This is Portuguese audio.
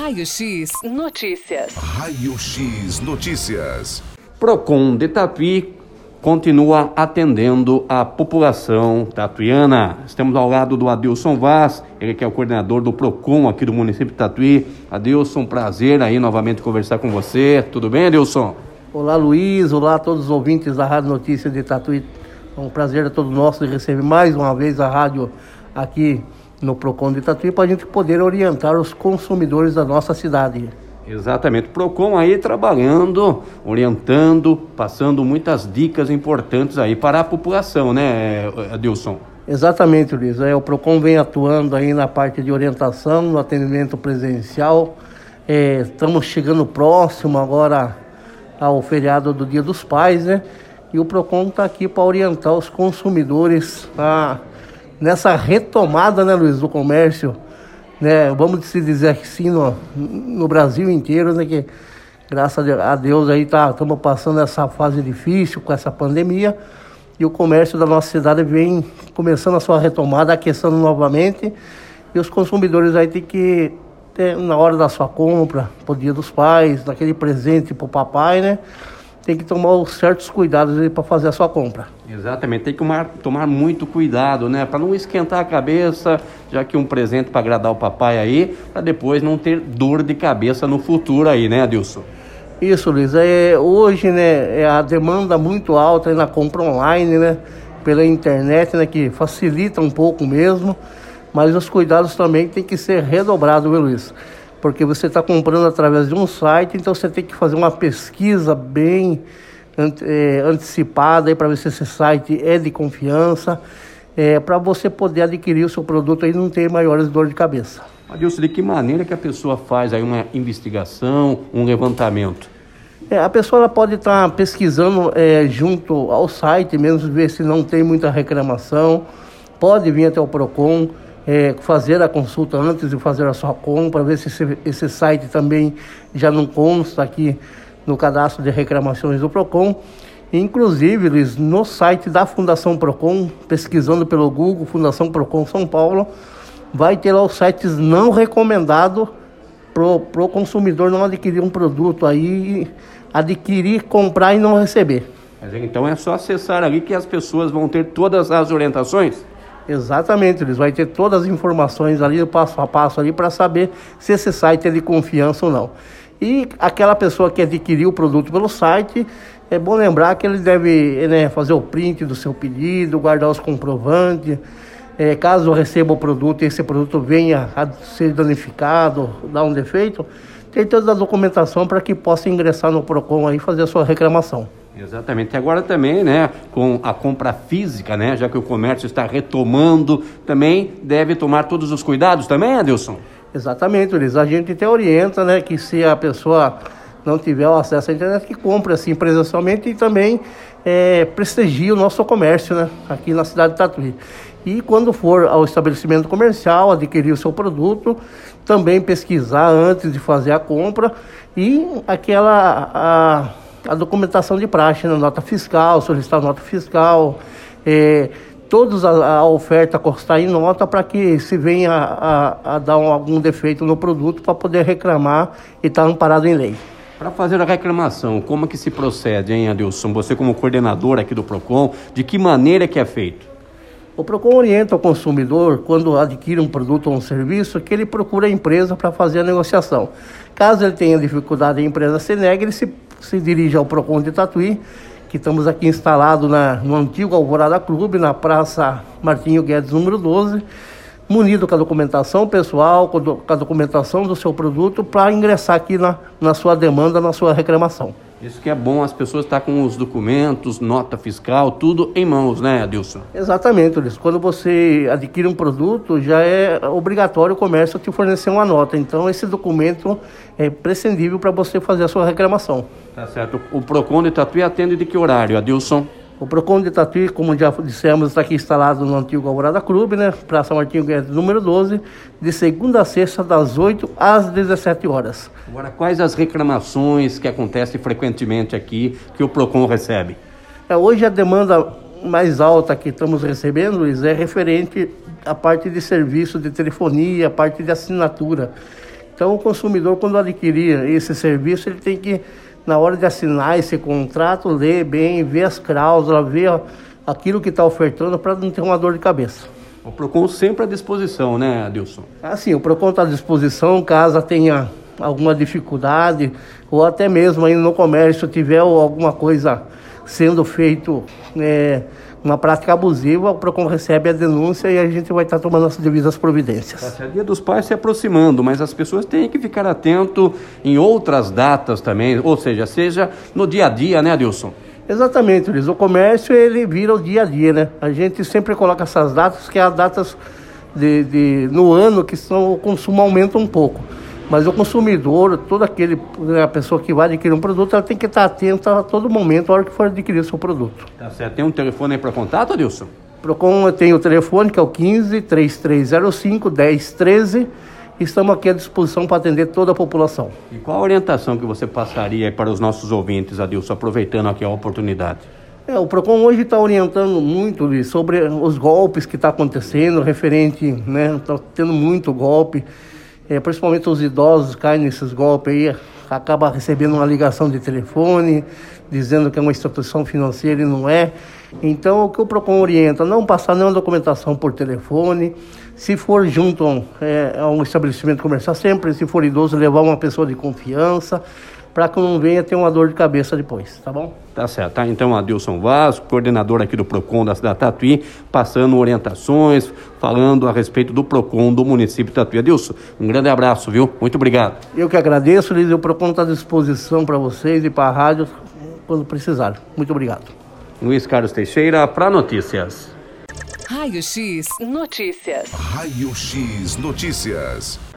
Raio X Notícias. Raio X Notícias. Procon de Tatuí continua atendendo a população tatuiana. Estamos ao lado do Adilson Vaz, ele que é o coordenador do Procon aqui do município de Tatuí. Adilson, prazer aí novamente conversar com você. Tudo bem, Adilson? Olá, Luiz. Olá a todos os ouvintes da Rádio Notícias de Tatuí. É um prazer a todos nosso de receber mais uma vez a rádio aqui no Procon de Tatuí para a gente poder orientar os consumidores da nossa cidade. Exatamente. Procon aí trabalhando, orientando, passando muitas dicas importantes aí para a população, né, Adilson? Exatamente, Luiz. É, o Procon vem atuando aí na parte de orientação, no atendimento presencial. É, estamos chegando próximo agora ao feriado do Dia dos Pais, né? E o Procon está aqui para orientar os consumidores a, nessa retomada, né, Luiz, do comércio né, vamos se dizer assim, no, no Brasil inteiro, né, que graças a Deus aí tá, estamos passando essa fase difícil com essa pandemia e o comércio da nossa cidade vem começando a sua retomada, aquecendo novamente e os consumidores aí tem que ter, na hora da sua compra, pro dia dos pais, daquele presente pro papai, né, tem que tomar certos cuidados para fazer a sua compra. Exatamente, tem que tomar, tomar muito cuidado, né? Para não esquentar a cabeça, já que um presente para agradar o papai aí, para depois não ter dor de cabeça no futuro aí, né, Adilson? Isso, Luiz. É, hoje, né, é a demanda muito alta na compra online, né? Pela internet, né? Que facilita um pouco mesmo, mas os cuidados também tem que ser redobrados, viu, Luiz? Porque você está comprando através de um site, então você tem que fazer uma pesquisa bem é, antecipada para ver se esse site é de confiança, é, para você poder adquirir o seu produto e não ter maiores dor de cabeça. Adilson, de que maneira que a pessoa faz aí uma investigação, um levantamento? É, a pessoa ela pode estar tá pesquisando é, junto ao site mesmo, ver se não tem muita reclamação, pode vir até o PROCON, é, fazer a consulta antes de fazer a sua compra, ver se esse, esse site também já não consta aqui no cadastro de reclamações do PROCON. Inclusive, Luiz, no site da Fundação PROCON, pesquisando pelo Google, Fundação PROCON São Paulo, vai ter lá os sites não recomendados para o consumidor não adquirir um produto aí, adquirir, comprar e não receber. Então é só acessar ali que as pessoas vão ter todas as orientações? Exatamente, eles vão ter todas as informações ali, passo a passo ali, para saber se esse site é de confiança ou não. E aquela pessoa que adquiriu o produto pelo site, é bom lembrar que ele deve né, fazer o print do seu pedido, guardar os comprovantes. É, caso receba o produto e esse produto venha a ser danificado, dar um defeito, tem toda a documentação para que possa ingressar no PROCON e fazer a sua reclamação. Exatamente. E agora também, né, com a compra física, né, já que o comércio está retomando, também deve tomar todos os cuidados também, Adilson? Exatamente, Luiz. A gente até orienta, né, que se a pessoa não tiver acesso à internet, que compre assim presencialmente e também é, prestigie o nosso comércio, né, aqui na cidade de Tatuí. E quando for ao estabelecimento comercial, adquirir o seu produto, também pesquisar antes de fazer a compra e aquela... A, a documentação de praxe, né? nota fiscal, solicitar nota fiscal, é, todos a, a, oferta constar em nota para que se venha a, a dar um, algum defeito no produto para poder reclamar e estar tá amparado em lei. Para fazer a reclamação, como é que se procede, hein, Adilson? Você como coordenador aqui do PROCON, de que maneira que é feito? O PROCON orienta o consumidor, quando adquire um produto ou um serviço, que ele procura a empresa para fazer a negociação. Caso ele tenha dificuldade e a empresa se negue, ele se se dirige ao Procon de Tatuí, que estamos aqui instalados na, no antigo Alvorada Clube, na Praça Martinho Guedes, número 12, munido com a documentação pessoal, com a documentação do seu produto, para ingressar aqui na, na sua demanda, na sua reclamação. Isso que é bom, as pessoas estão tá com os documentos, nota fiscal, tudo em mãos, né, Adilson? Exatamente, Ulisses. Quando você adquire um produto, já é obrigatório o comércio te fornecer uma nota. Então, esse documento é prescindível para você fazer a sua reclamação. Tá certo. O PROCON de Tatuí atende de que horário, Adilson? O PROCON de Tatuí, como já dissemos, está aqui instalado no antigo Alvorada Clube, né? Praça Martinho Guedes, número 12, de segunda a sexta, das 8 às 17 horas. Agora, quais as reclamações que acontecem frequentemente aqui que o PROCON recebe? É, hoje a demanda mais alta que estamos recebendo, Luiz, é referente à parte de serviço de telefonia, a parte de assinatura Então o consumidor, quando adquirir esse serviço, ele tem que, na hora de assinar esse contrato, ler bem, ver as cláusulas, ver aquilo que está ofertando para não ter uma dor de cabeça. O PROCON sempre à disposição, né, Adilson? Assim, o PROCON está à disposição, caso tenha alguma dificuldade, ou até mesmo aí no comércio tiver alguma coisa sendo feito, é, uma prática abusiva, o PROCON recebe a denúncia e a gente vai estar tomando as devidas providências. Tá, dia dos pais se aproximando, mas as pessoas têm que ficar atento em outras datas também, ou seja, seja no dia a dia, né, Adilson? Exatamente, Luiz. O comércio ele vira o dia a dia, né? A gente sempre coloca essas datas, que é as datas de, de, no ano que são, o consumo aumenta um pouco. Mas o consumidor, toda aquele, né, a pessoa que vai adquirir um produto, ela tem que estar atenta a todo momento, a hora que for adquirir o seu produto. Tá certo. Tem um telefone aí para contato, Adilson? Procon tem o telefone que é o 15 3305 1013 estamos aqui à disposição para atender toda a população. E qual a orientação que você passaria para os nossos ouvintes, Adilson, aproveitando aqui a oportunidade? É, o PROCON hoje está orientando muito sobre os golpes que está acontecendo, referente, né? Está tendo muito golpe, é, principalmente os idosos caem nesses golpes aí, acaba recebendo uma ligação de telefone, dizendo que é uma instituição financeira e não é. Então, o que o PROCON orienta, não passar nenhuma documentação por telefone, se for junto é, a um estabelecimento comercial, sempre, se for idoso, levar uma pessoa de confiança, para que não venha ter uma dor de cabeça depois, tá bom? Tá certo, tá? Então, Adilson Vaz, coordenador aqui do PROCON da cidade de Tatuí, passando orientações, falando a respeito do PROCON do município de Tatuí. Adilson, um grande abraço, viu? Muito obrigado. Eu que agradeço, Liz, o PROCON está à disposição para vocês e para a rádio quando precisar. Muito obrigado. Luiz Carlos Teixeira, para Notícias. Raio X Notícias. Raio X Notícias.